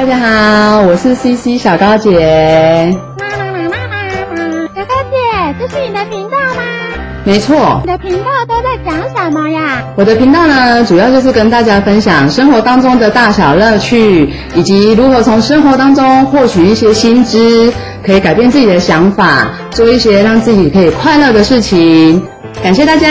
大家好，我是 CC 小高姐。小高姐，这是你的频道吗？没错。你的频道都在讲什么呀？我的频道呢，主要就是跟大家分享生活当中的大小乐趣，以及如何从生活当中获取一些新知，可以改变自己的想法，做一些让自己可以快乐的事情。感谢大家。